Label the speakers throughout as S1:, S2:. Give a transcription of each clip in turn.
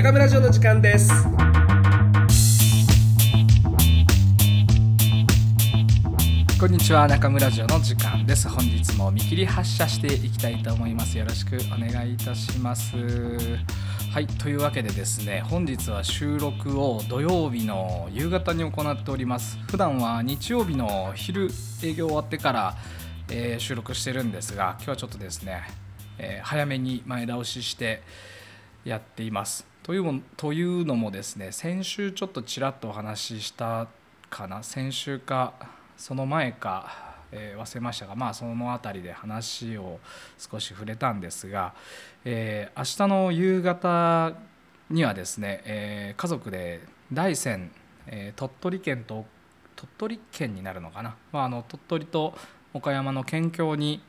S1: 中村城の時間です。
S2: こんにちは中村城の時間です。本日も見切り発車していきたいと思います。よろしくお願いいたします。はいというわけでですね本日は収録を土曜日の夕方に行っております。普段は日曜日の昼営業終わってから、えー、収録してるんですが今日はちょっとですね、えー、早めに前倒ししてやっています。というもというのもですね先週ちょっとちらっとお話ししたかな。先週かその前か、えー、忘れましたが、まあ、その辺りで話を少し触れたんですが、えー、明日の夕方にはですね、えー、家族で大山、えー、鳥取県と鳥取県になるのかな、まあ、あの鳥取と岡山の県境に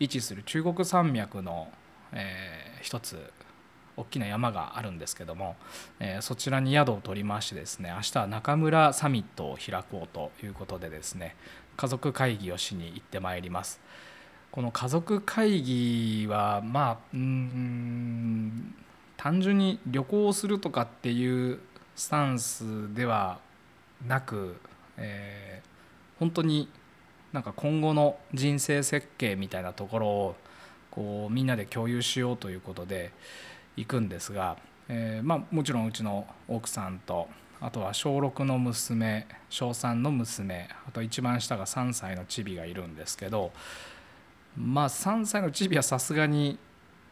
S2: 位置する中国山脈の、えー、一つ大きな山があるんですけども、えー、そちらに宿を取りましてですね明日は中村サミットを開こうということでですね家族会議をしに行ってまいります。この家族会議はまあうん単純に旅行をするとかっていうスタンスではなく、えー、本当になんか今後の人生設計みたいなところをこうみんなで共有しようということで、行くんですが、えー、まあ、もちろんうちの奥さんとあとは小6の娘小3の娘あと一番下が3歳のチビがいるんですけどまあ3歳のチビはさすがに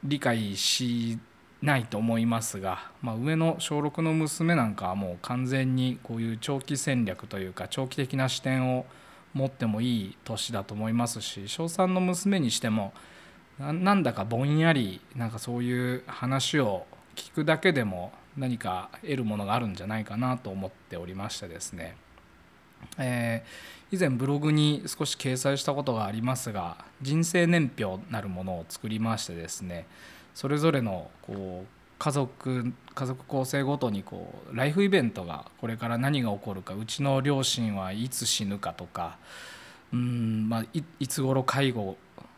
S2: 理解しないと思いますが、まあ、上の小6の娘なんかはもう完全にこういう長期戦略というか長期的な視点を持ってもいい年だと思いますし小3の娘にしてもなんだかぼんやりなんかそういう話を聞くだけでも何か得るものがあるんじゃないかなと思っておりましてですね、えー、以前ブログに少し掲載したことがありますが人生年表なるものを作りましてですねそれぞれのこう家族家族構成ごとにこうライフイベントがこれから何が起こるかうちの両親はいつ死ぬかとかうん、まあ、いつ頃介護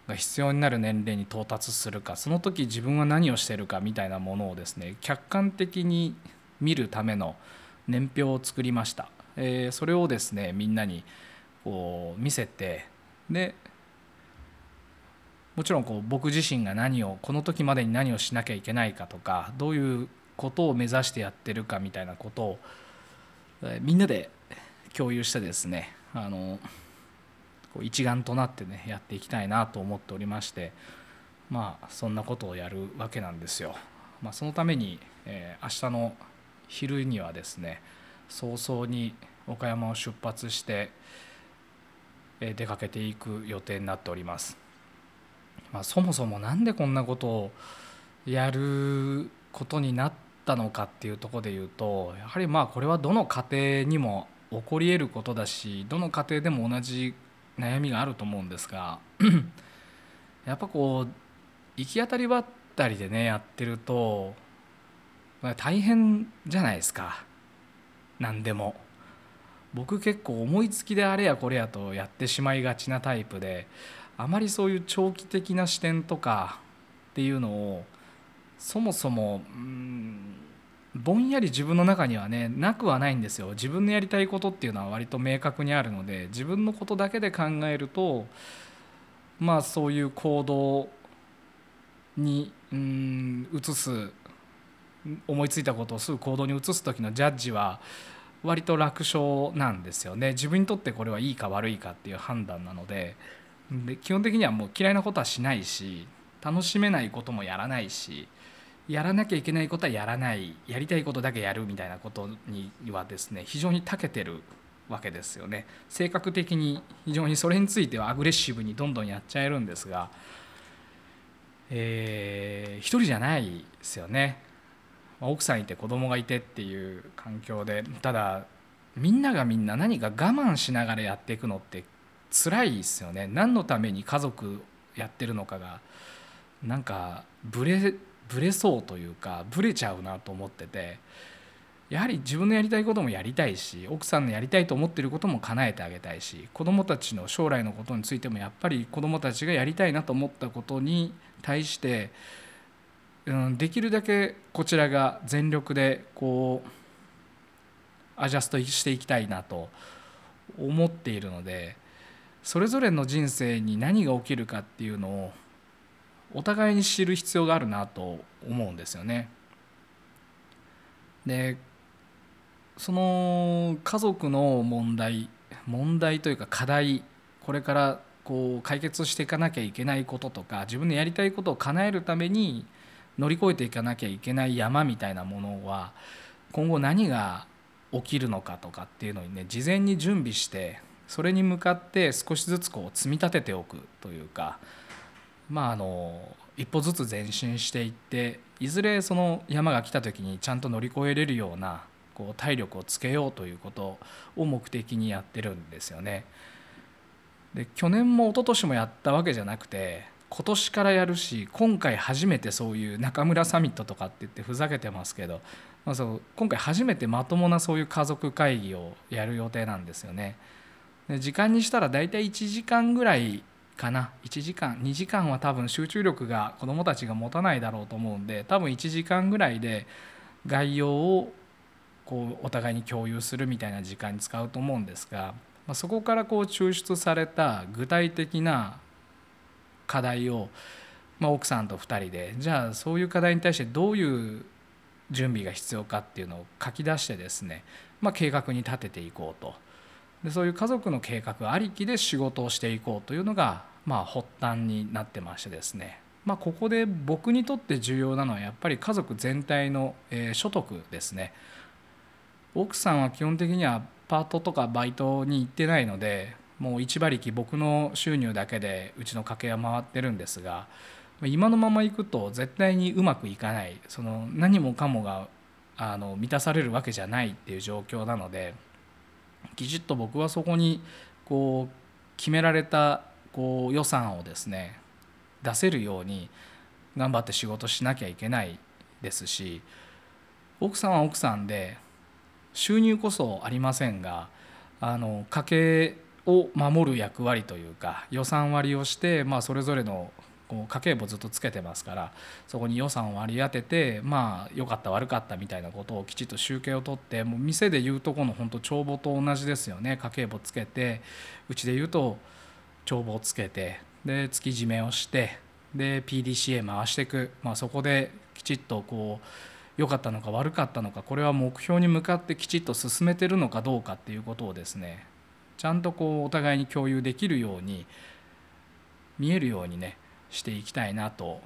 S2: が必要になる年齢に到達するかその時自分は何をしてるかみたいなものをですね客観的に見るための年表を作りました、えー、それをですねみんなにこう見せてでもちろんこう僕自身が何をこの時までに何をしなきゃいけないかとかどういうことを目指してやってるかみたいなことをみんなで共有してですねあのこう一丸となってねやっていきたいなと思っておりましてまあそんなことをやるわけなんですよ。まあ、そのために、えー、明日の昼にはですね早々に岡山を出発して、えー、出かけていく予定になっております。まあ、そもそも何でこんなことをやることになったのかっていうとこで言うとやはりまあこれはどの家庭にも起こり得ることだしどの家庭でも同じ悩みがあると思うんですがやっぱこう行き当たりばったりでねやってると大変じゃないですか何でも。僕結構思いつきであれやこれやとやってしまいがちなタイプであまりそういう長期的な視点とかっていうのをそもそもうんぼんやり自分の中にはねなくはないんですよ。自分のやりたいことっていうのは割と明確にあるので自分のことだけで考えるとまあそういう行動にうん移す思いついたことをすぐ行動に移す時のジャッジは割と楽勝なんですよね。自分にとってこれはいいか悪いかっていう判断なので。で基本的にはもう嫌いなことはしないし楽しめないこともやらないしやらなきゃいけないことはやらないやりたいことだけやるみたいなことにはですね非常に長けてるわけですよね。性格的に非常にそれについてはアグレッシブにどんどんやっちゃえるんですが、えー、一人じゃないですよね。奥さんいて子供がいてっていう環境でただみんながみんな何か我慢しながらやっていくのって辛いですよね。何のために家族やってるのかがなんかブレブレそうというかブレちゃうなと思っててやはり自分のやりたいこともやりたいし奥さんのやりたいと思ってることも叶えてあげたいし子どもたちの将来のことについてもやっぱり子どもたちがやりたいなと思ったことに対してうん、できるだけこちらが全力でこうアジャストしていきたいなと思っているのでそれぞれの人生に何が起きるかっていうのをお互いに知る必要があるなと思うんですよね。でその家族の問題問題というか課題これからこう解決していかなきゃいけないこととか自分のやりたいことを叶えるために乗り越えていかなきゃいけない山みたいなものは今後何が起きるのかとかっていうのにね事前に準備してそれに向かって少しずつこう積み立てておくというかまああの一歩ずつ前進していっていずれその山が来た時にちゃんと乗り越えれるようなこう体力をつけようということを目的にやってるんですよね。で去年も一昨年もやったわけじゃなくて今年からやるし今回初めてそういう中村サミットとかって言ってふざけてますけど、まあ、そう今回初めてまともなそういう家族会議をやる予定なんですよね。で時間にしたら大体1時間ぐらいかな。1時間2時間は多分集中力が子どもたちが持たないだろうと思うんで多分1時間ぐらいで概要をこうお互いに共有するみたいな時間に使うと思うんですが、まあ、そこからこう抽出された具体的な課題を、まあ、奥さんと2人でじゃあそういう課題に対してどういう準備が必要かっていうのを書き出してですね、まあ、計画に立てていこうと。でそういう家族の計画ありきで仕事をしていこうというのが、まあ、発端になってましてですね、まあ、ここで僕にとって重要なのはやっぱり家族全体の、所得ですね。奥さんは基本的にはパートとかバイトに行ってないのでもう一馬力僕の収入だけでうちの家計は回ってるんですが今のままいくと絶対にうまくいかないその何もかもがあの満たされるわけじゃないっていう状況なのできちっと僕はそこにこう決められたこう予算をですね出せるように頑張って仕事しなきゃいけないですし奥さんは奥さんで収入こそありませんがあの家計を守る役割というか予算割りをして、まあ、それぞれのこう家計簿ずっとつけてますからそこに予算を割り当ててまあ良かった悪かったみたいなことをきちっと集計を取ってもう店でいうとこの本当帳簿と同じですよね。家計簿つけてうちでいうと帳簿をつけてで月締めをしてで PDCA 回していく、まあ、そこできちっとこう良かったのか悪かったのかこれは目標に向かってきちっと進めてるのかどうかっていうことをですねちゃんとこうお互いに共有できるように見えるようにねしていきたいなと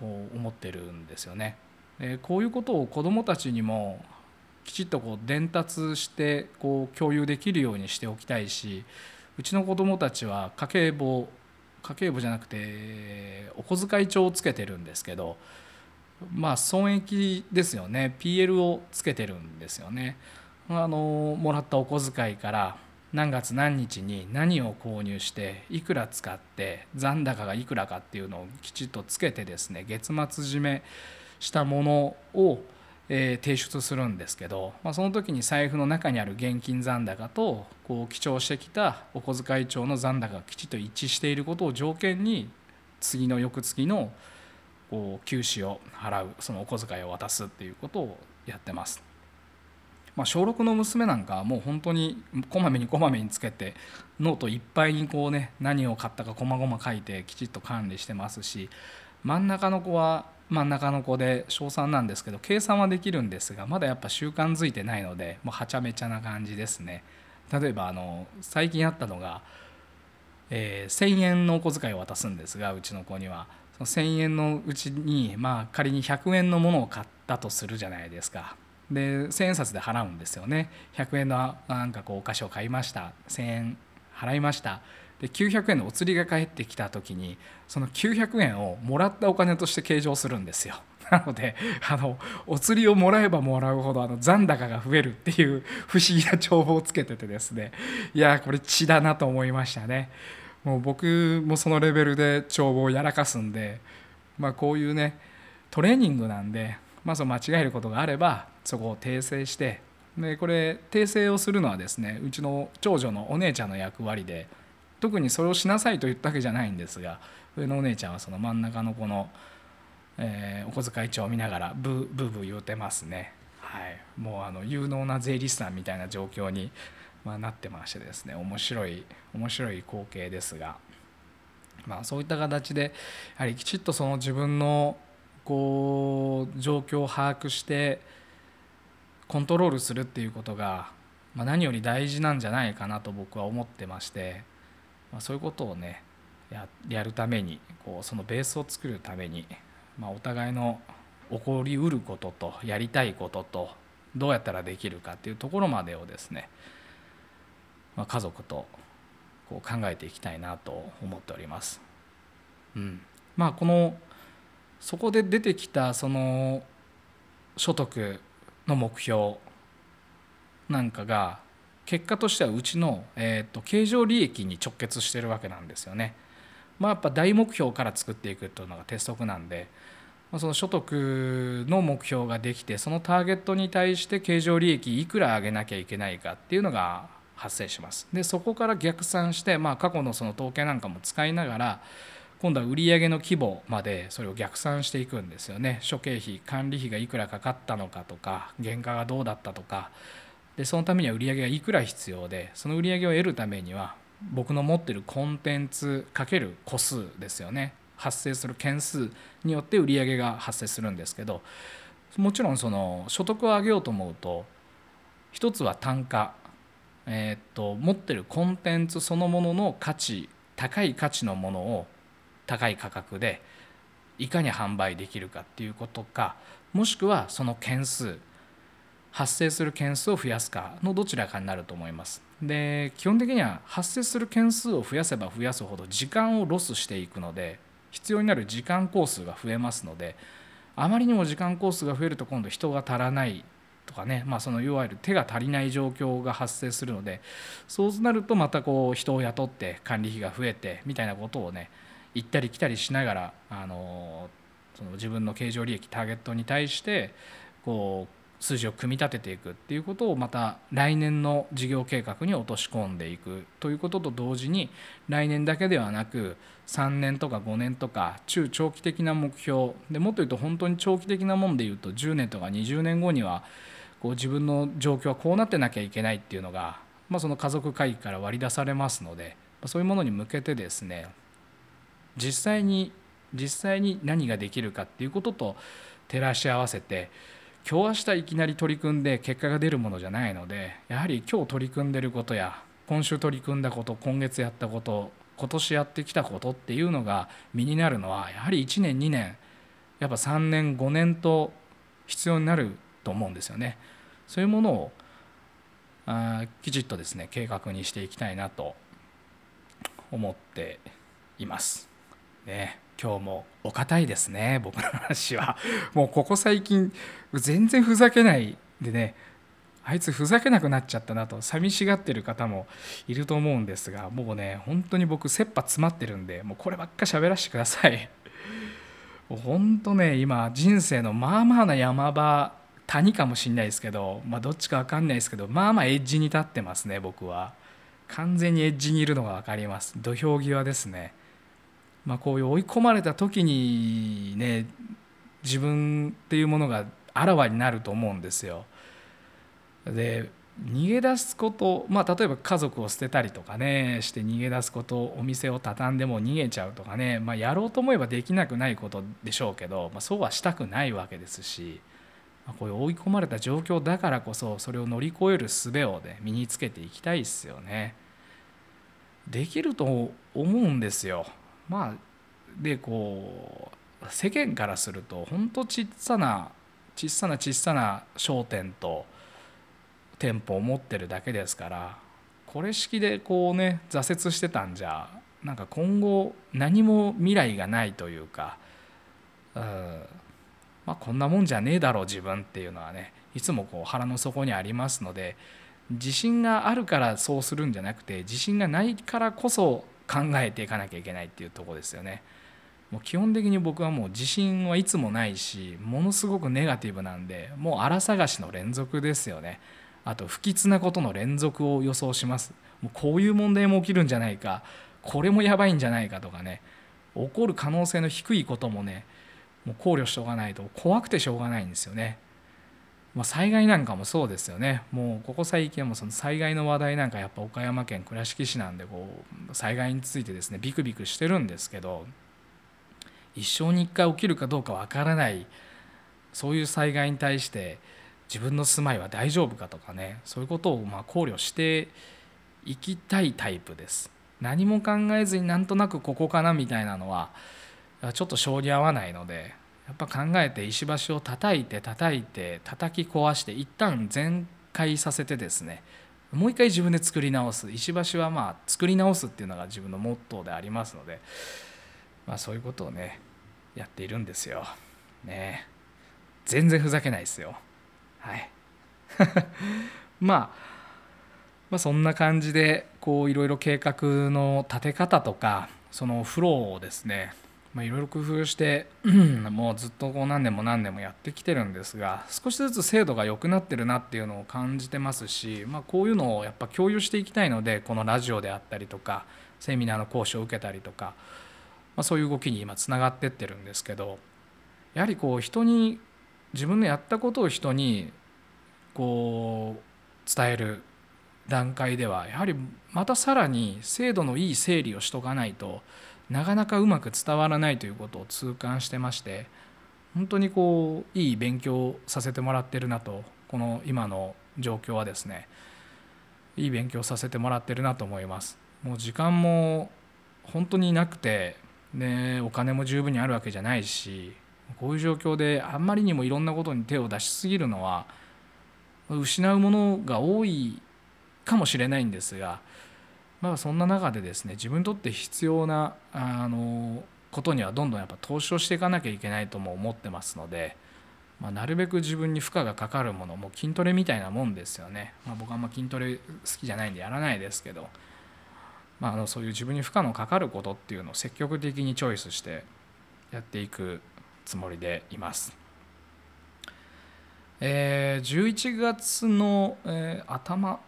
S2: こう思ってるんですよね。でこういうことを子どもたちにもきちっとこう伝達してこう共有できるようにしておきたいしうちの子どもたちは家計簿家計簿じゃなくてお小遣い帳をつけてるんですけどまあ損益ですよね PL をつけてるんですよね。あのもらったお小遣いから何月何日に何を購入していくら使って残高がいくらかっていうのをきちっとつけてですね月末締めしたものを、え提出するんですけど、まあ、その時に財布の中にある現金残高とこう記帳してきたお小遣い帳の残高がきちっと一致していることを条件に次の翌月のこう給仕を払うそのお小遣いを渡すっていうことをやってます。まあ、小6の娘なんかはもう本当にこまめにこまめにつけてノートいっぱいにこうね何を買ったかこまごま書いてきちっと管理してますし真ん中の子は真ん中の子で小3なんですけど計算はできるんですがまだやっぱ習慣づいてないのでもうはちゃめちゃな感じですね。例えばあの最近あったのが、えー、1,000円のお小遣いを渡すんですがうちの子にはその1,000円のうちに、まあ、仮に100円のものを買ったとするじゃないですか。で1,000円札で払うんですよね。100円のなんかこうお菓子を買いました1,000円払いましたで900円のお釣りが返ってきた時にその900円をもらったお金として計上するんですよ。なのであのお釣りをもらえばもらうほどあの残高が増えるっていう 不思議な帳簿をつけててですねいやこれ血だなと思いましたね。もう僕もそのレベルで帳簿をやらかすんで、まあ、こういうねトレーニングなんで、まあ、その間違えることがあればそこを訂正してでこれ訂正をするのはですねうちの長女のお姉ちゃんの役割で特にそれをしなさいと言ったわけじゃないんですが上のお姉ちゃんはその真ん中の子のえー、お小遣い帳を見ながらブーブーブー言うてますね、はい、もうあの有能な税理士さんみたいな状況に、まあ、なってましてですね。面白い面白い光景ですが、まあ、そういった形でやはりきちっとその自分のこう状況を把握してコントロールするっていうことが、まあ、何より大事なんじゃないかなと僕は思ってまして、まあ、そういうことをねやるためにこうそのベースを作るために、まあ、お互いの起こりうることとやりたいこととどうやったらできるかっていうところまでをですね、まあ、家族とこう考えていきたいなと思っております。うん、まあこのそこで出てきたその所得の目標なんかが結果としてはうちの、えーと、経常利益に直結してるわけなんですよね。まあ、やっぱ大目標から作っていくというのが鉄則なんで、まあ、その所得の目標ができてそのターゲットに対して経常利益いくら上げなきゃいけないかっていうのが発生します。でそこから逆算して、まあ、過去のその統計なんかも使いながら今度は売上の規模までそれを逆算していくんですよね諸経費管理費がいくらかかったのかとか原価がどうだったとかでそのためには売り上げがいくら必要でその売り上げを得るためには僕の持ってるコンテンツかける個数ですよね。発生する件数によって売り上げが発生するんですけどもちろんその所得を上げようと思うと一つは単価、えー、っと持ってるコンテンツそのものの価値高い価値のものを高い価格でいかに販売できるかっていうことかもしくはその件数発生する件数を増やすかのどちらかになると思います。で基本的には発生する件数を増やせば増やすほど時間をロスしていくので必要になる時間工数が増えますのであまりにも時間工数が増えると今度人が足らないとかね、まあ、そのいわゆる手が足りない状況が発生するのでそうなるとまたこう人を雇って管理費が増えてみたいなことをね行ったり来たりしながらあのその自分の経常利益ターゲットに対してこう数字を組み立てていくっていうことをまた来年の事業計画に落とし込んでいくということと同時に来年だけではなく3年とか5年とか中長期的な目標でもっと言うと本当に長期的なもんで言うと10年とか20年後にはこう自分の状況はこうなってなきゃいけないっていうのが、まあ、その家族会議から割り出されますのでそういうものに向けてですね実際に実際に何ができるかっていうことと照らし合わせて今日明日いきなり取り組んで結果が出るものじゃないのでやはり今日取り組んでることや今週取り組んだこと今月やったこと今年やってきたことっていうのが身になるのはやはり1年2年やっぱ3年5年と必要になると思うんですよね。そういうものをあきちっとですね計画にしていきたいなと思っています。ね今日もお堅いですね僕の話は。もうここ最近全然ふざけないでねあいつふざけなくなっちゃったなと寂しがってる方もいると思うんですがもうね本当に僕切羽詰まってるんでもうこればっか喋らせてください。本当ね今人生のまあまあな山場谷かもしんないですけどまあどっちか分かんないですけどまあまあエッジに立ってますね僕は。完全にエッジにいるのが分かります。土俵際ですね。まあ、こういう追い込まれた時にね自分っていうものがあらわになると思うんですよ。で逃げ出すこと、まあ、例えば家族を捨てたりとかねして逃げ出すことお店を畳んでも逃げちゃうとかね、まあ、やろうと思えばできなくないことでしょうけど、まあ、そうはしたくないわけですし、まあ、こういう追い込まれた状況だからこそそれを乗り越える術をね身につけていきたいですよね。できると思うんですよ。まあでこう世間からすると本当ちっさな小さな小さな商店と店舗を持ってるだけですからこれ式でこうね挫折してたんじゃなんか今後何も未来がないというか、うんまあ、こんなもんじゃねえだろう自分っていうのはねいつもこう腹の底にありますので自信があるからそうするんじゃなくて自信がないからこそ考えていかなきゃいけないっていうとこですよね。もう基本的に僕はもう自信はいつもないしものすごくネガティブなんでもう荒探しの連続ですよね。あと不吉なことの連続を予想します。もうこういう問題も起きるんじゃないかこれもやばいんじゃないかとかね起こる可能性の低いこともねもう考慮しておかないと怖くてしょうがないんですよね。まあ、災害なんかもそうですよね。もうここ最近はもその災害の話題なんかやっぱ岡山県倉敷市なんでこう災害についてですねビクビクしてるんですけど一生に一回起きるかどうかわからないそういう災害に対して自分の住まいは大丈夫かとかねそういうことをま考慮していきたいタイプです。何も考えずになんとなくここかなみたいなのはちょっと性に合わないのでやっぱ考えて石橋を叩いて叩いて叩き壊して一旦全開させてですねもう一回自分で作り直す石橋はまあ作り直すっていうのが自分のモットーでありますので、まあ、そういうことをねやっているんですよ。ね全然ふざけないですよ。はい まあ、まあそんな感じでこういろいろ計画の立て方とかそのフローをですねまあ、いろいろ工夫して もうずっとこう何年も何年もやってきてるんですが少しずつ精度が良くなってるなっていうのを感じてますし、まあ、こういうのをやっぱ共有していきたいのでこのラジオであったりとかセミナーの講師を受けたりとか、まあ、そういう動きに今つながってってるんですけどやはりこう人に自分のやったことを人にこう伝える段階ではやはりまたさらに精度のいい整理をしとかないとなかなかうまく伝わらないということを痛感してまして本当にこういい勉強させてもらってるなとこの今の状況はですねいい勉強させてもらってるなと思います。もう時間も本当になくてねお金も十分にあるわけじゃないしこういう状況であんまりにもいろんなことに手を出しすぎるのは失うものが多いかもしれないんですがまあ、そんな中でですね自分にとって必要なあのことにはどんどんやっぱ投資をしていかなきゃいけないとも思ってますので、まあ、なるべく自分に負荷がかかるものも筋トレみたいなもんですよね、まあ、僕あんま筋トレ好きじゃないんでやらないですけど、まあ、あのそういう自分に負荷のかかることっていうのを積極的にチョイスしてやっていくつもりでいます。えー、11月の、えー、頭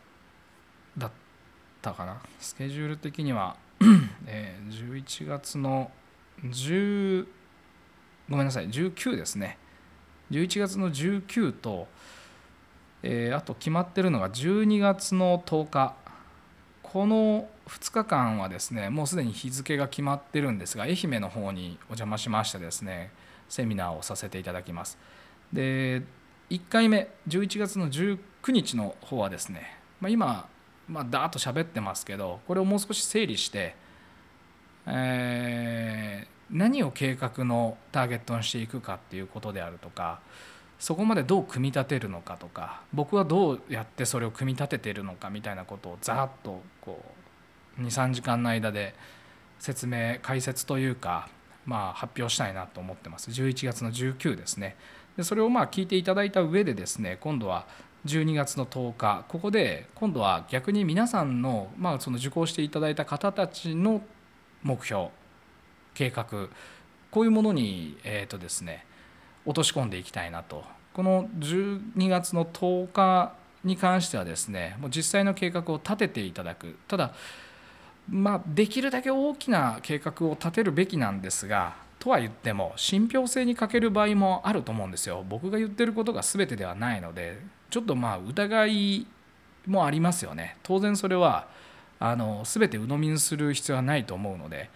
S2: たかな。スケジュール的には、えー、11月の10ごめんなさい19ですね。11月の19と、えー、あと決まってるのが12月の10日。この2日間はですねもうすでに日付が決まってるんですが愛媛の方にお邪魔しましてですねセミナーをさせていただきます。で1回目11月の19日の方はですね、まあ、今まあ、だーっと喋ってますけどこれをもう少し整理して、えー、何を計画のターゲットにしていくかっていうことであるとかそこまでどう組み立てるのかとか僕はどうやってそれを組み立ててるのかみたいなことをざっとこう23時間の間で説明解説というか、まあ、発表したいなと思ってます。11月の19ですね。でそれをまあ聞いていただいた上でですね今度は12月の10日ここで今度は逆に皆さんの,、まあその受講していただいた方たちの目標計画こういうものに、えーとですね、落とし込んでいきたいなと。この12月の10日に関してはですねもう実際の計画を立てていただく。ただまあできるだけ大きな計画を立てるべきなんですがとは言っても信憑性に欠ける場合もあると思うんですよ。僕が言ってることが全てではないのでちょっとまあ疑いもありますよね。当然それはあの全て鵜呑みにする必要はないと思うので、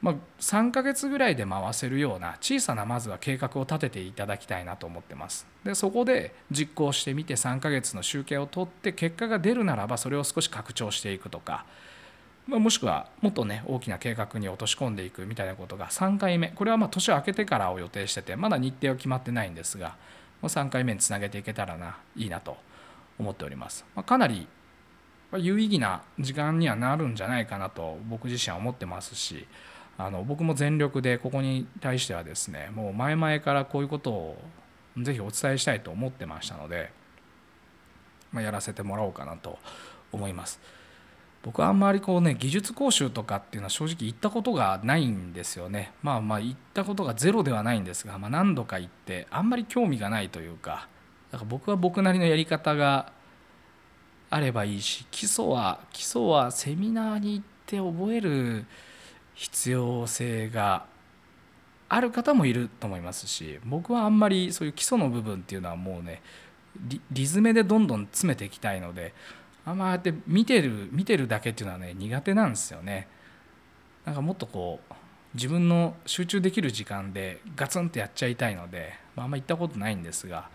S2: まあ、3ヶ月ぐらいで回せるような小さなまずは計画を立てていただきたいなと思ってます。でそこで実行してみて3ヶ月の集計を取って結果が出るならばそれを少し拡張していくとか、もしくはもっとね大きな計画に落とし込んでいくみたいなことが3回目これはま年を明けてからを予定しててまだ日程は決まってないんですが3回目につなげていけたらないいなと思っております、ま、かなり有意義な時間にはなるんじゃないかなと僕自身は思ってますしあの僕も全力でここに対してはですねもう前々からこういうことをぜひお伝えしたいと思ってましたので、ま、やらせてもらおうかなと思います。僕はあんまりこうね技術講習とかっていうのは正直行ったことがないんですよね。まあまあ行ったことがゼロではないんですが、まあ、何度か行ってあんまり興味がないというかだから僕は僕なりのやり方があればいいし基礎は基礎はセミナーに行って覚える必要性がある方もいると思いますし僕はあんまりそういう基礎の部分っていうのはもうねリズムでどんどん詰めていきたいのであんまって見てる見てるだけっていうのはね苦手なんですよね。なんかもっとこう自分の集中できる時間でガツンとやっちゃいたいので、まあ、あんま行ったことないんですが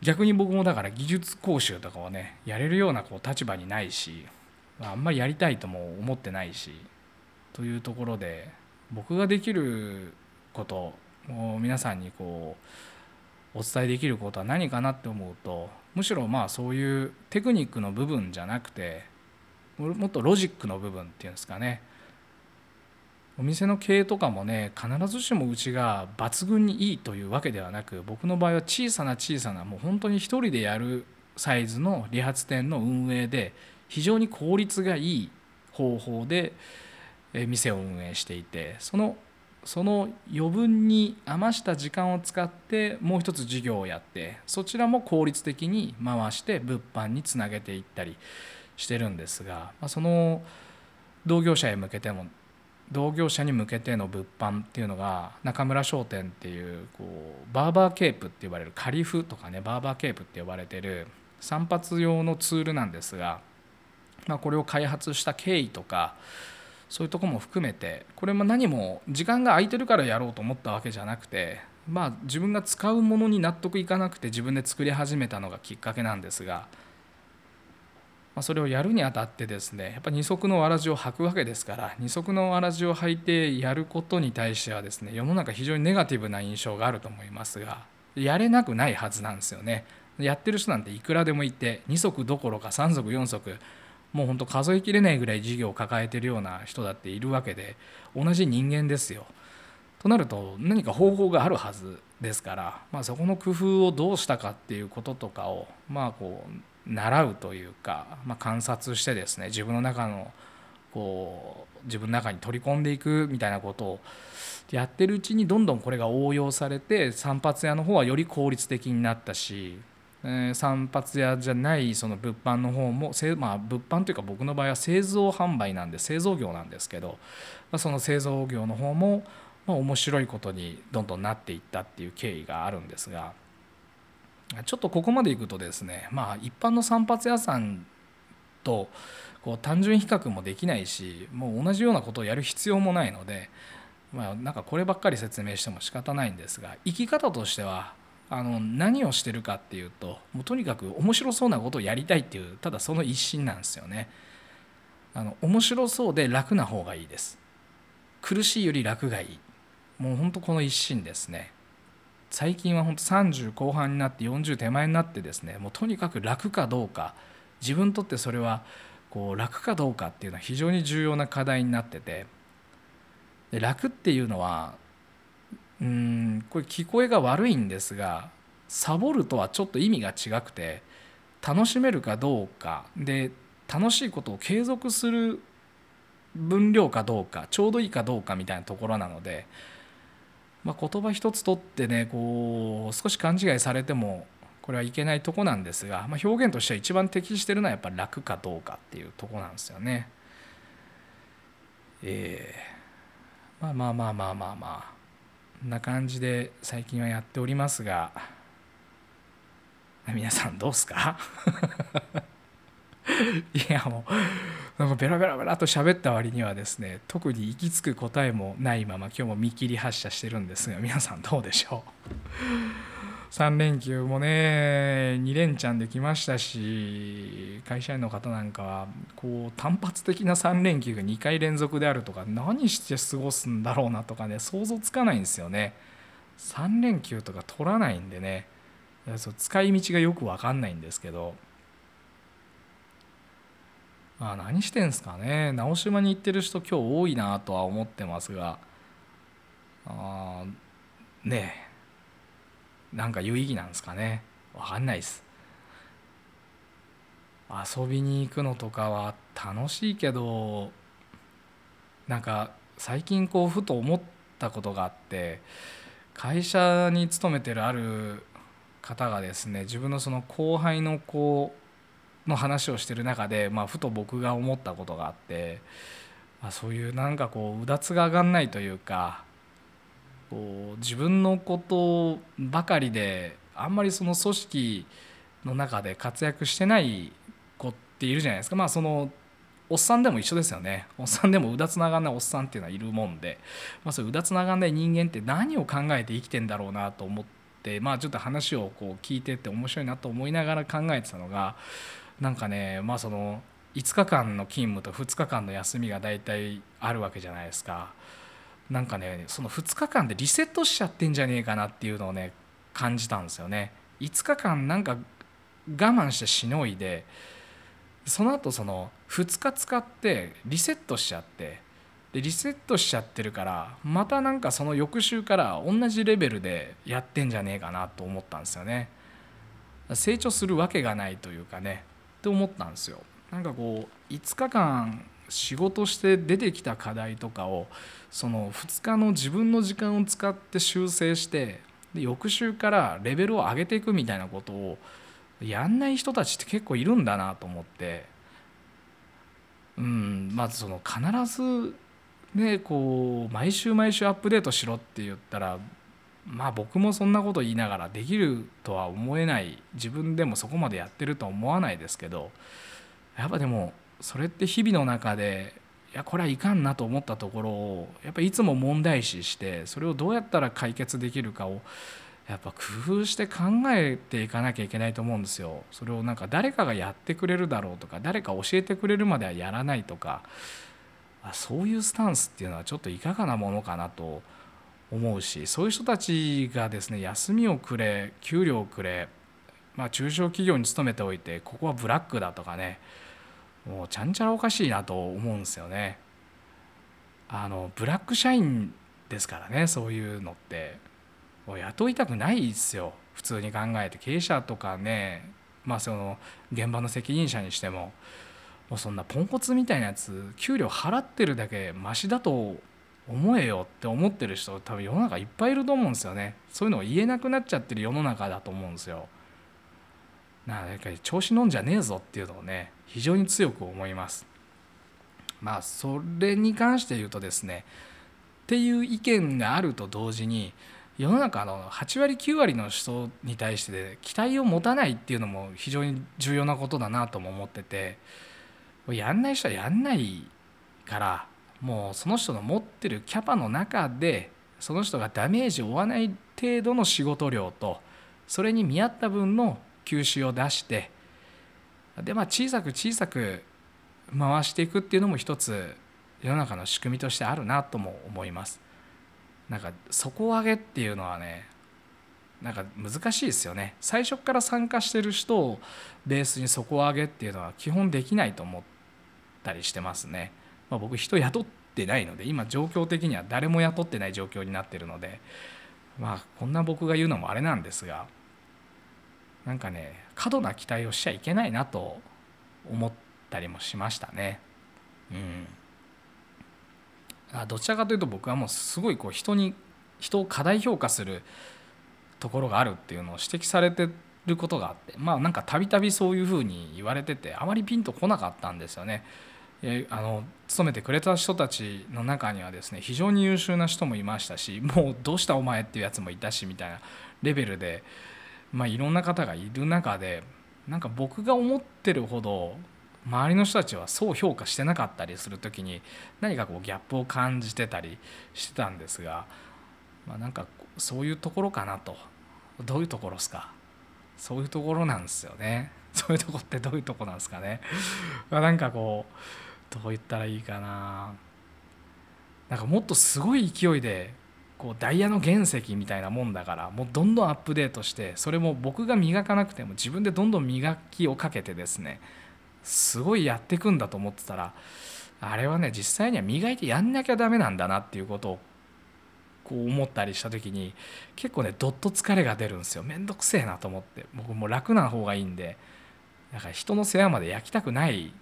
S2: 逆に僕もだから技術講習とかをねやれるようなこう立場にないし、まあ、あんまりやりたいとも思ってないしというところで僕ができることを皆さんにこうお伝えできることは何かなって思うとむしろまあそういうテクニックの部分じゃなくてもっとロジックの部分っていうんですかね。お店の経営とかもね必ずしもうちが抜群にいいというわけではなく僕の場合は小さな小さなもう本当に一人でやるサイズの理髪店の運営で非常に効率がいい方法で店を運営していてそのその余分に余した時間を使ってもう一つ事業をやってそちらも効率的に回して物販につなげていったりしてるんですが、その同業者へ向けても同業者に向けての物販っていうのが中村商店っていうこうバーバーケープって呼ばれるカリフとかねバーバーケープって呼ばれてる散髪用のツールなんですが、まあ、これを開発した経緯とかそういうとこも含めてこれも何も時間が空いてるからやろうと思ったわけじゃなくてまあ自分が使うものに納得いかなくて自分で作り始めたのがきっかけなんですが、ま、それをやるにあたってですねやっぱ二足のわらじを履くわけですから二足のわらじを履いてやることに対してはですね世の中非常にネガティブな印象があると思いますがやれなくないはずなんですよね。やってる人なんていくらでもいて2足どころか3足4足もうほんと数えきれないぐらい事業を抱えてるような人だっているわけで同じ人間ですよ。となると何か方法があるはずですから、まあ、そこの工夫をどうしたかっていうこととかをまあこう習うというか、まあ、観察してですね自分の中のこう自分の中に取り込んでいくみたいなことをやってるうちにどんどんこれが応用されて散髪屋の方はより効率的になったしえ散髪屋じゃないその物販の方も、まあ、物販というか僕の場合は製造販売なんで製造業なんですけど、まあ、その製造業の方も、まあ、面白いことにどんどんなっていったっていう経緯があるんですがちょっとここまでいくとですねまあ一般の散髪屋さんとこう単純比較もできないしもう同じようなことをやる必要もないので、まあ、なんかこればっかり説明しても仕方ないんですが生き方としてはあの何をしてるかっていうともうとにかく面白そうなことをやりたいっていうただその一心なんですよね。あの面白そうで楽な方がいいです。苦しいより楽がいい。もうほんとこの一心ですね。最近は本当30後半になって40手前になってですねもうとにかく楽かどうか。自分にとってそれはこう楽かどうかっていうのは非常に重要な課題になってて。で楽っていうのはうんこれ聞こえが悪いんですがサボるとはちょっと意味が違くて楽しめるかどうかで楽しいことを継続する分量かどうかちょうどいいかどうかみたいなところなので、まあ、言葉一つとってねこう少し勘違いされてもこれはいけないとこなんですが、まあ、表現としては一番適してるのはやっぱ楽かどうかっていうとこなんですよね。えー、まあまあまあまあまあまあな感じで最近はやっておりますが皆さんどうすか？いやもうなんかベラベラベラと喋った割にはですね特に行き着く答えもないまま今日も見切り発車してるんですが皆さんどうでしょう？3連休もね2連チャンできましたし会社員の方なんかはこう単発的な3連休が2回連続であるとか何して過ごすんだろうなとかね想像つかないんですよね。3連休とか取らないんでね。そう使い道がよく分かんないんですけど。まあ何してんすかね。直島に行ってる人今日多いなとは思ってますが。あね。えなんか有意義なんですかね。分かんないです。遊びに行くのとかは楽しいけどなんか最近こうふと思ったことがあって会社に勤めてるある方がですね自分のその後輩の子の話をしてる中で、まあ、ふと僕が思ったことがあって、まあ、そういうなんかこううだつが上がんないというかこう自分のことばかりであんまりその組織の中で活躍してない子っているじゃないですか。まあそのおっさんでも一緒ですよね。おっさんでもうだつながんないおっさんっていうのはいるもんで、まあ、そういううだつながんない人間って何を考えて生きてんだろうなと思ってまあちょっと話をこう聞いてって面白いなと思いながら考えてたのがなんかねまあその5日間の勤務と2日間の休みが大体あるわけじゃないですか。なんかねその2日間でリセットしちゃってんじゃねえかなっていうのをね感じたんですよね。5日間なんか我慢してしのいでその後その2日使ってリセットしちゃってでリセットしちゃってるからまたなんかその翌週から同じレベルでやってんじゃねえかなと思ったんですよね成長するわけがないというかねって思ったんですよなんかこう5日間仕事して出てきた課題とかをその2日の自分の時間を使って修正してで翌週からレベルを上げていくみたいなことをやんない人たちって結構いるんだなと思って。うんまずその必ずねこう毎週毎週アップデートしろって言ったらまあ僕もそんなこと言いながらできるとは思えない。自分でもそこまでやってるとは思わないですけどやっぱでもそれって日々の中でいやこれはいかんなと思ったところをやっぱりいつも問題視してそれをどうやったら解決できるかをやっぱ工夫して考えていかなきゃいけないと思うんですよ。それをなんか誰かがやってくれるだろうとか誰か教えてくれるまではやらないとかそういうスタンスっていうのはちょっといかがなものかなと思うしそういう人たちがですね休みをくれ給料をくれ、まあ、中小企業に勤めておいてここはブラックだとかねもうちゃんちゃらおかしいなと思うんですよね。あのブラック社員ですからねそういうのって。もう雇いたくないですよ。普通に考えて。経営者とかねまあその現場の責任者にしても。もうそんなポンコツみたいなやつ給料払ってるだけマシだと思えよって思ってる人多分世の中いっぱいいると思うんですよね。そういうのを言えなくなっちゃってる世の中だと思うんですよ。なんか調子乗んじゃねえぞっていうのをね非常に強く思います。まあそれに関して言うとですねっていう意見があると同時に世の中の8割9割の人に対して期待を持たないっていうのも非常に重要なことだなとも思っててやんない人はやんないからもうその人の持ってるキャパの中でその人がダメージを負わない程度の仕事量とそれに見合った分の吸収を出してでまあ小さく小さく回していくっていうのも一つ世の中の仕組みとしてあるなとも思います。なんか底上げっていうのはねなんか難しいですよね最初から参加してる人をベースに底上げっていうのは基本できないと思ったりしてますね、まあ、僕人雇ってないので今状況的には誰も雇ってない状況になってるのでまあこんな僕が言うのもあれなんですがなんかね過度な期待をしちゃいけないなと思ったりもしましたねうんどちらかというと僕はもうすごいこう人に人を過大評価するところがあるっていうのを指摘されてることがあってまあなんかたびたびそういうふうに言われててあまりピンとこなかったんですよね。あの勤めてくれた人たちの中にはですね非常に優秀な人もいましたしもうどうしたお前っていうやつもいたしみたいなレベルで、まあ、いろんな方がいる中でなんか僕が思ってるほど周りの人たちはそう評価してなかったりする時に何かこうギャップを感じてたりしてたんですが、まあ、なんかそういうところかなと。どういうところですか？そういうところなんですよね。そういうとこってどういうとこなんですかね？まなんかこうどう言ったらいいかな。なんかもっとすごい勢いでこうダイヤの原石みたいなもんだからもうどんどんアップデートしてそれも僕が磨かなくても自分でどんどん磨きをかけてですねすごいやっていくんだと思ってたらあれはね実際には磨いてやんなきゃダメなんだなっていうことをこう思ったりした時に結構ねどっと疲れが出るんですよ。めんどくせえなと思って。僕も楽な方がいいんでだから人の世話まで焼きたくない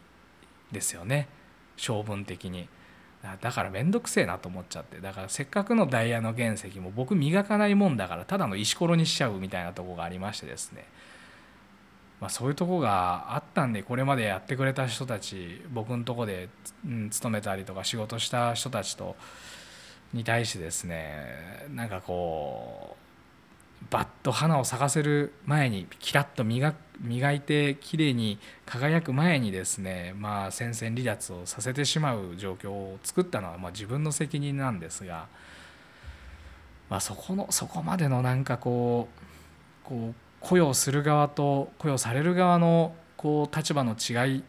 S2: ですよね。性分的に。だからめんどくせえなと思っちゃって。だからせっかくのダイヤの原石も僕磨かないもんだからただの石ころにしちゃうみたいなとこがありましてですね。まあ、そういうとこがあったんでこれまでやってくれた人たち僕のとこで、うん、勤めたりとか仕事した人たちとに対してですねなんかこうバッと花を咲かせる前にキラッと磨磨いてきれいに輝く前にですねまあ戦線離脱をさせてしまう状況を作ったのはまあ自分の責任なんですが、まあ、そこのそこまでのなんかこうこう雇用する側と雇用される側のこう立場の違いっ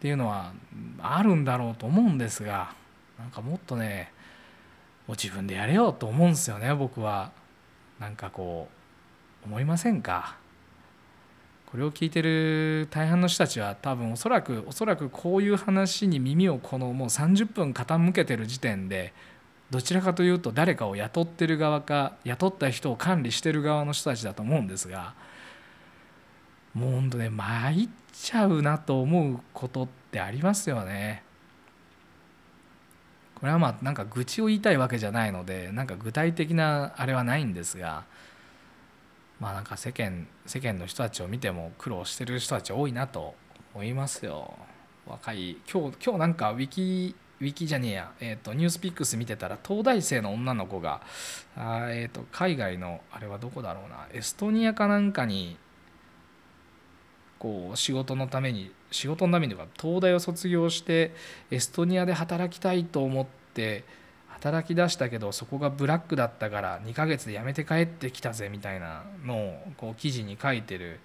S2: ていうのはあるんだろうと思うんですがなんかもっとねもう自分でやれよと思うんですよね僕は。なんかこう思いませんか？これを聞いてる大半の人たちは多分おそらくおそらくこういう話に耳をこのもう30分傾けてる時点でどちらかというと誰かを雇ってる側か雇った人を管理してる側の人たちだと思うんですがもうほんとね参っちゃうなと思うことってありますよね。これはまあなんか愚痴を言いたいわけじゃないのでなんか具体的なあれはないんですがまあなんか世間世間の人たちを見ても苦労してる人たち多いなと思いますよ。若い今日今日なんかウィキウィキじゃねえや、えーと、ニュースピックス見てたら東大生の女の子があ、えーと海外のあれはどこだろうなエストニアかなんかにこう仕事のために仕事のためには東大を卒業してエストニアで働きたいと思って働き出したけどそこがブラックだったから2ヶ月で辞めて帰ってきたぜみたいなのをこう記事に書いてる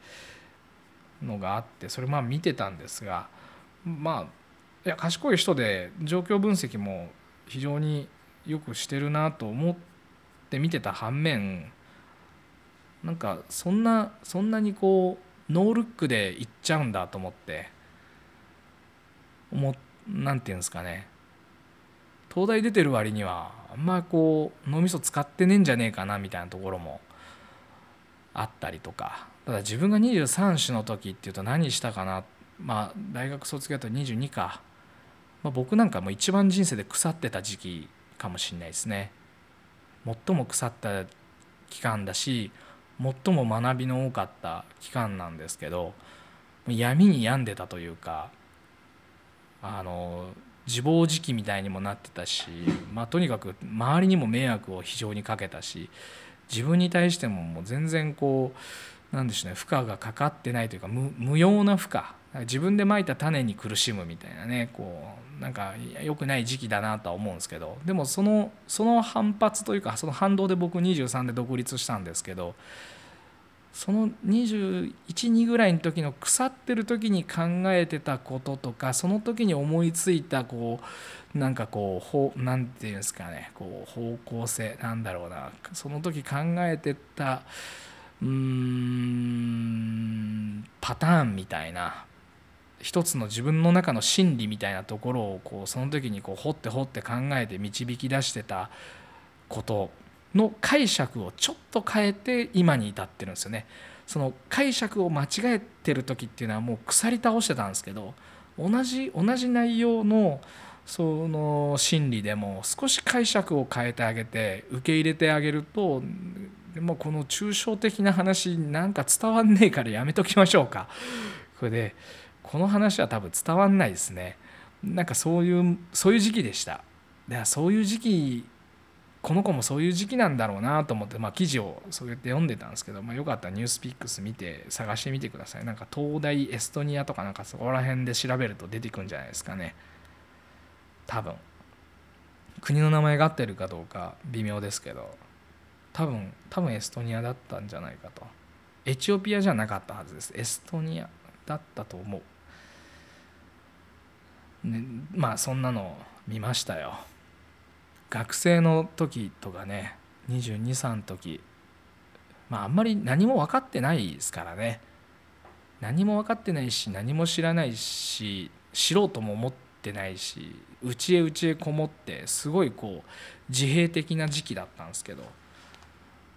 S2: のがあってそれまあ見てたんですがまあいや賢い人で状況分析も非常によくしてるなと思って見てた反面なんかそんなそんなにこうノールックでいっちゃうんだと思って思なんていうんですかね。東大出てる割にはあんまこう脳みそ使ってねえんじゃねえかなみたいなところもあったりとか。ただ自分が23歳の時っていうと何したかな？まあ大学卒業だと22か、まあ、僕なんかも一番人生で腐ってた時期かもしれないですね。最も腐った期間だし最も学びの多かった期間なんですけど闇に病んでたというかあの自暴自棄みたいにもなってたし、まあ、とにかく周りにも迷惑を非常にかけたし自分に対してももう全然こうなんでしょうね負荷がかかってないというか無用な負荷自分でまいた種に苦しむみたいなねこうなんか良くない時期だなとは思うんですけどでもそのその反発というかその反動で僕23で独立したんですけどその212ぐらいの時の腐ってる時に考えてたこととかその時に思いついたこうなんかこう何て言うんですかねこう方向性なんだろうな。その時考えてたうーんパターンみたいな一つの自分の中の心理みたいなところをこうその時にこう掘って掘って考えて導き出してたことの解釈をちょっと変えて今に至ってるんですよね。その解釈を間違えてる時っていうのはもう腐り倒してたんですけど同じ同じ内容のその心理でも少し解釈を変えてあげて受け入れてあげるとでもこの抽象的な話なんか伝わんねえからやめときましょうか。これでこの話は多分伝わんないですね。なんかそういうそういう時期でした。だからそういう時期この子もそういう時期なんだろうなと思って、まあ、記事をそうやって読んでたんですけど、まあ、よかったらニュースピックス見て探してみてください。なんか東大エストニアとかなんかそこら辺で調べると出てくるんじゃないですかね。多分。国の名前が合ってるかどうか微妙ですけど。多分多分エストニアだったんじゃないかと。エチオピアじゃなかったはずです。エストニアだったと思う、ね、まあそんなの見ましたよ。学生の時とかね223の時まああんまり何も分かってないですからね。何も分かってないし何も知らないし知ろうとも思ってないし内へ内へこもってすごいこう自閉的な時期だったんですけど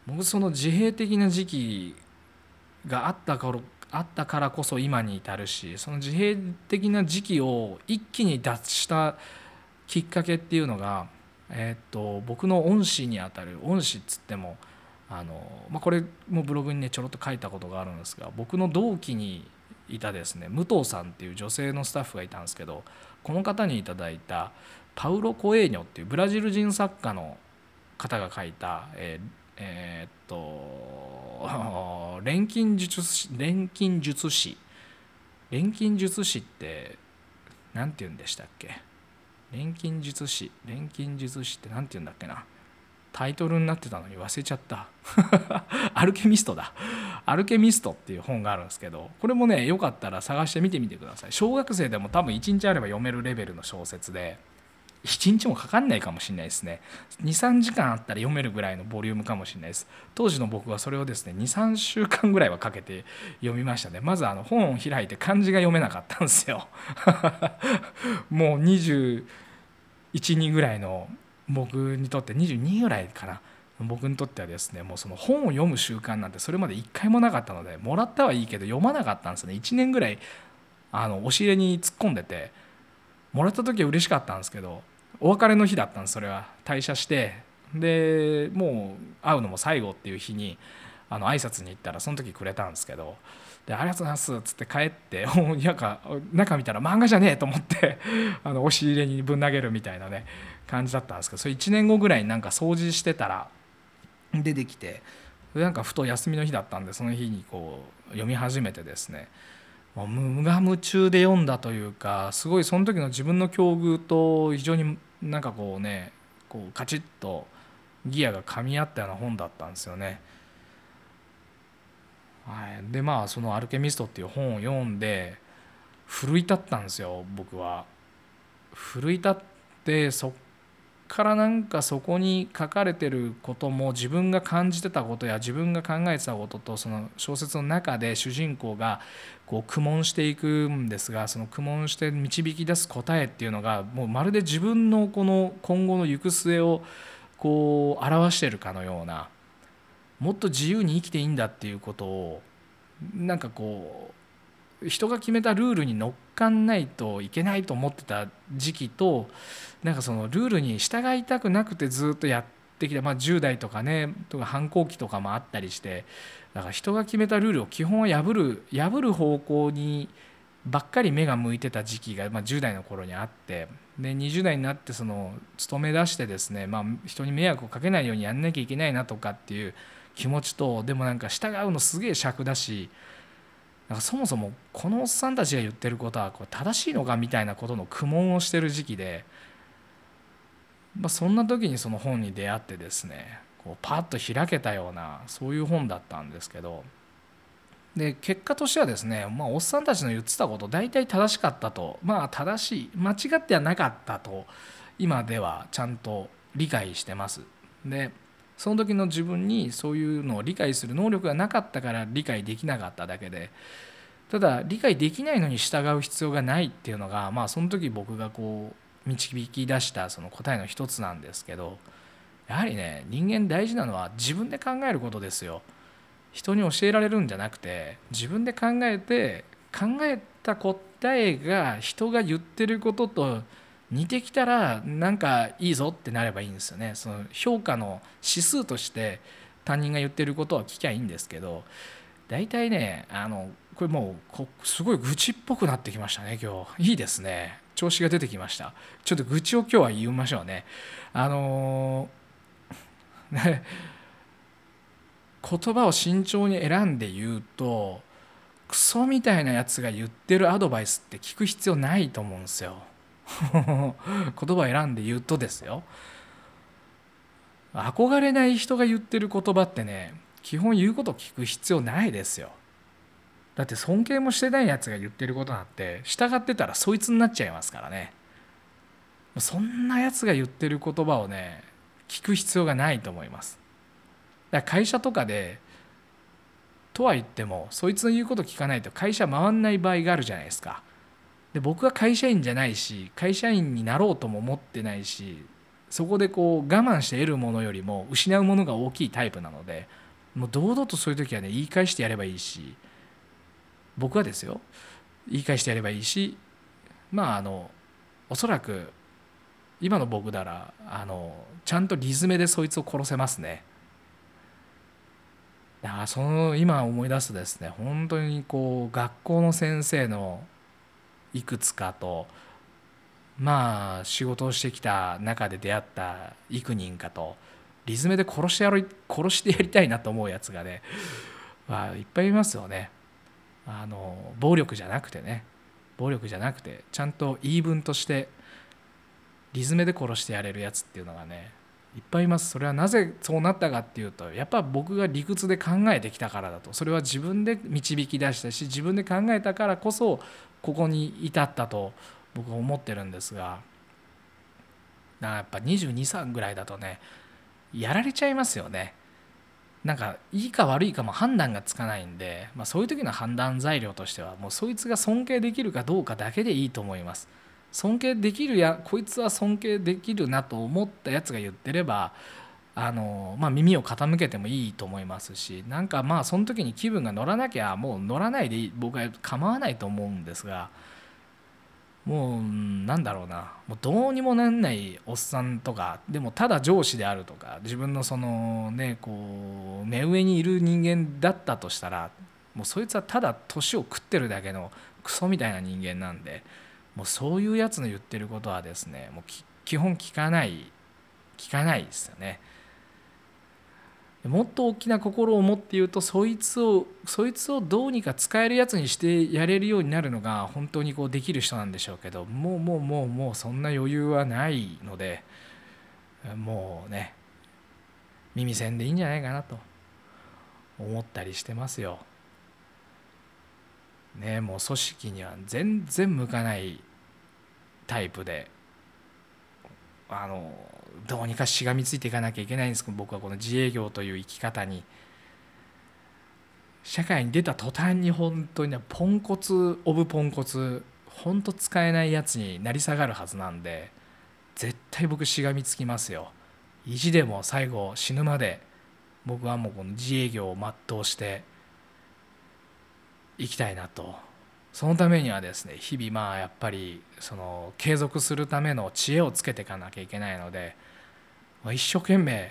S2: 僕その自閉的な時期があったからあったからこそ今に至るしその自閉的な時期を一気に脱したきっかけっていうのがえ、っと僕の恩師にあたる恩師っつってもあの、まあ、これもブログにねちょろっと書いたことがあるんですが僕の同期にいたですね武藤さんっていう女性のスタッフがいたんですけどこの方にいただいたパウロ・コエーニョっていうブラジル人作家の方が書いた、えーえー、っと 錬金術師錬金術師。錬金術師って何て言うんでしたっけ？錬金術師錬金術師って何て言うんだっけな。タイトルになってたのに忘れちゃった。アルケミストだ。アルケミストっていう本があるんですけどこれもねよかったら探して見てみてください。小学生でも多分1日あれば読めるレベルの小説で1日もかかんないかもしれないですね。23時間あったら読めるぐらいのボリュームかもしれないです。当時の僕はそれをですね23週間ぐらいはかけて読みましたね。まずあの本を開いて漢字が読めなかったんですよ。もう21人ぐらいの僕にとって22ぐらいかな。僕にとってはですねもうその本を読む習慣なんてそれまで1回もなかったのでもらったはいいけど読まなかったんですね。1年ぐらいあの押し入れに突っ込んでてもらった時は嬉しかったんですけどお別れの日だったんですそれは。退社して。でもう会うのも最後っていう日にあの挨拶に行ったらその時くれたんですけど。で「ありがとうございます」っつって帰って なんか中見たら漫画じゃねえと思って あの押し入れにぶん投げるみたいなね感じだったんですけど。それ1年後ぐらいになんか掃除してたら出てきてなんかふと休みの日だったんでその日にこう読み始めてですね。もう無我夢中で読んだというかすごいその時の自分の境遇と非常になんかこうねこうカチッとギアが噛み合ったような本だったんですよね。はい、でまあその「アルケミスト」っていう本を読んで奮い立ったんですよ僕は。奮い立ってそっからなんかそこに書かれてることも自分が感じてたことや自分が考えてたこととその小説の中で主人公がこう苦悶していくんですがその苦悶して導き出す答えっていうのがもうまるで自分のこの今後の行く末をこう表してるかのようなもっと自由に生きていいんだっていうことをなんかこう人が決めたルールに乗っかんないといけないと思ってた時期となんかそのルールに従いたくなくてずっとやってきた、まあ、10代とかねとか反抗期とかもあったりしてだから人が決めたルールを基本は破る破る方向にばっかり目が向いてた時期が、まあ、10代の頃にあってで20代になってその勤め出してですね、まあ、人に迷惑をかけないようにやんなきゃいけないなとかっていう気持ちとでもなんか従うのすげえ尺だしなんかそもそもこのおっさんたちが言ってることはこれ正しいのかみたいなことの苦悶をしてる時期で、まあ、そんな時にその本に出会ってですねこうパッと開けたようなそういう本だったんですけどで結果としてはですね、まあ、おっさんたちの言ってたこと大体正しかったとまあ正しい間違ってはなかったと今ではちゃんと理解してます。でその時の自分にそういうのを理解する能力がなかったから理解できなかっただけでただ理解できないのに従う必要がないっていうのがまあその時僕がこう導き出したその答えの一つなんですけどやはりね人間大事なのは自分で考えることですよ。人に教えられるんじゃなくて自分で考えて考えた答えが人が言ってることと似てきたらなんかいいぞってなればいいんですよね。その評価の指数として他人が言ってることは聞きゃいいんですけど大体ねあのこれもうすごい愚痴っぽくなってきましたね今日。いいですね。調子が出てきました。ちょっと愚痴を今日は言いましょうね。あのね 言葉を慎重に選んで言うとクソみたいなやつが言ってるアドバイスって聞く必要ないと思うんですよ。言葉選んで言うとですよ。憧れない人が言ってる言葉ってね基本言うこと聞く必要ないですよ。だって尊敬もしてないやつが言ってることなんて従ってたらそいつになっちゃいますからね。そんなやつが言ってる言葉をね聞く必要がないと思います。だから会社とかでとは言ってもそいつの言うこと聞かないと会社回んない場合があるじゃないですか。で僕は会社員じゃないし会社員になろうとも思ってないしそこでこう我慢して得るものよりも失うものが大きいタイプなのでもう堂々とそういう時はね言い返してやればいいし僕はですよ言い返してやればいいしまああのおそらく今の僕ならあのちゃんとリズムでそいつを殺せますね。だからその今思い出すですね本当にこう学校の先生のいくつかとまあ仕事をしてきた中で出会った幾人かとリズムで殺してやる殺してやりたいなと思うやつがね、まあ、いっぱいいますよね。あの暴力じゃなくてね。暴力じゃなくてちゃんと言い分としてリズムで殺してやれるやつっていうのがねいっぱいいます。それはなぜそうなったかっていうとやっぱ僕が理屈で考えてきたからだと。それは自分で導き出したし自分で考えたからこそここに至ったと僕は思ってるんですがだからやっぱ22歳ぐらいだとねやられちゃいますよね。なんかいいか悪いかも判断がつかないんで、まあ、そういう時の判断材料としてはもうそいつが尊敬できるかどうかだけでいいと思います。尊敬できるやこいつは尊敬できるなと思ったやつが言ってればあの、まあ、耳を傾けてもいいと思いますしなんかまあその時に気分が乗らなきゃもう乗らないで僕は構わないと思うんですがもうなんだろうなもうどうにもなんないおっさんとかでもただ上司であるとか自分のそのねこう目上にいる人間だったとしたらもうそいつはただ年を食ってるだけのクソみたいな人間なんで。もうそういうやつの言ってることはですねもう基本聞かない聞かないですよね。もっと大きな心を持って言うとそいつをそいつをどうにか使えるやつにしてやれるようになるのが本当にこうできる人なんでしょうけどもうもうもうもうそんな余裕はないのでもうね耳栓でいいんじゃないかなと思ったりしてますよ。ねもう組織には全然向かないタイプであのどうにかしがみついていかなきゃいけないんですけど僕はこの自営業という生き方に。社会に出た途端に本当にポンコツオブポンコツ本当使えないやつになり下がるはずなんで絶対僕しがみつきますよ。意地でも最後死ぬまで僕はもうこの自営業を全うしていきたいなと。そのためにはですね日々まあやっぱりその継続するための知恵をつけていかなきゃいけないので、ま、一生懸命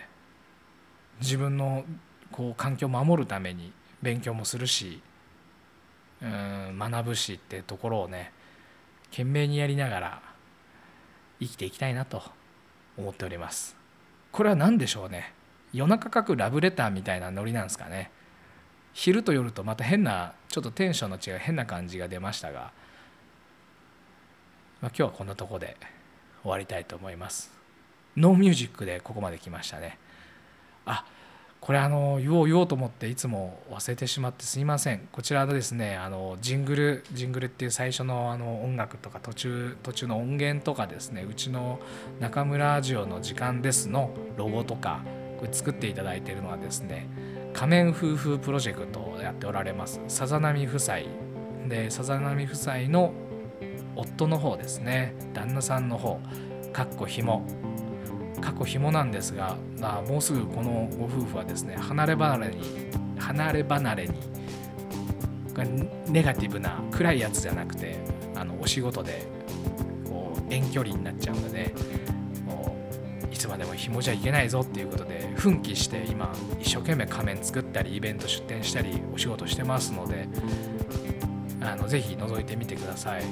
S2: 自分のこう環境を守るために勉強もするしうん学ぶしってところをね懸命にやりながら生きていきたいなと思っております。これは何でしょうね？夜中書くラブレターみたいなノリなんですかね？昼と夜とまた変なちょっとテンションの違う変な感じが出ましたが、まあ、今日はこんなとこで終わりたいと思います。ノーミュージックでここまで来ましたね。あこれあの言おう言おうと思っていつも忘れてしまってすいません。こちらでですねあのジングルジングルっていう最初のあの音楽とか途中途中の音源とかですねうちの中村ラジオの時間ですのロゴとかこれ作っていただいているのはですね仮面夫婦プロジェクトをやっておられます。さざ波夫妻。でさざ波夫妻の夫の方ですね。旦那さんの方。かっこひも。過去ひもなんですが、まあ、もうすぐこのご夫婦はですね離れ離れに離れ離れにネガティブな暗いやつじゃなくてあのお仕事でこう遠距離になっちゃうのでもういつまでも紐じゃいけないぞっていうことで奮起して今一生懸命仮面作ったりイベント出店したりお仕事してますのであのぜひ覗いてみてください。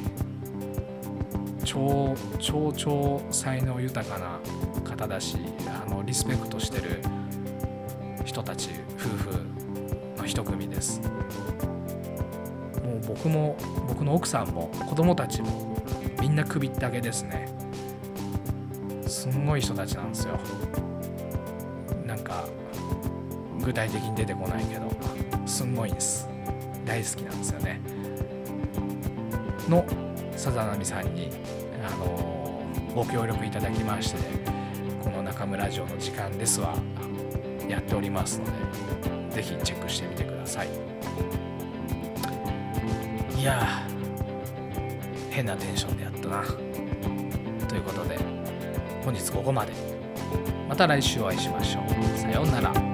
S2: 超超超才能豊かな方だしあのリスペクトしてる人たち夫婦の一組です。もう僕も僕の奥さんも子供たちもみんな首ったけですね。すんごい人たちなんですよ。なんか具体的に出てこないけどすんごいんです。大好きなんですよね。のさざ波さんにあのご協力いただきまして、この中村城の時間ですはやっておりますので是非チェックしてみてください。いや変なテンションでやったな。本日ここまで。また来週お会いしましょう。さようなら。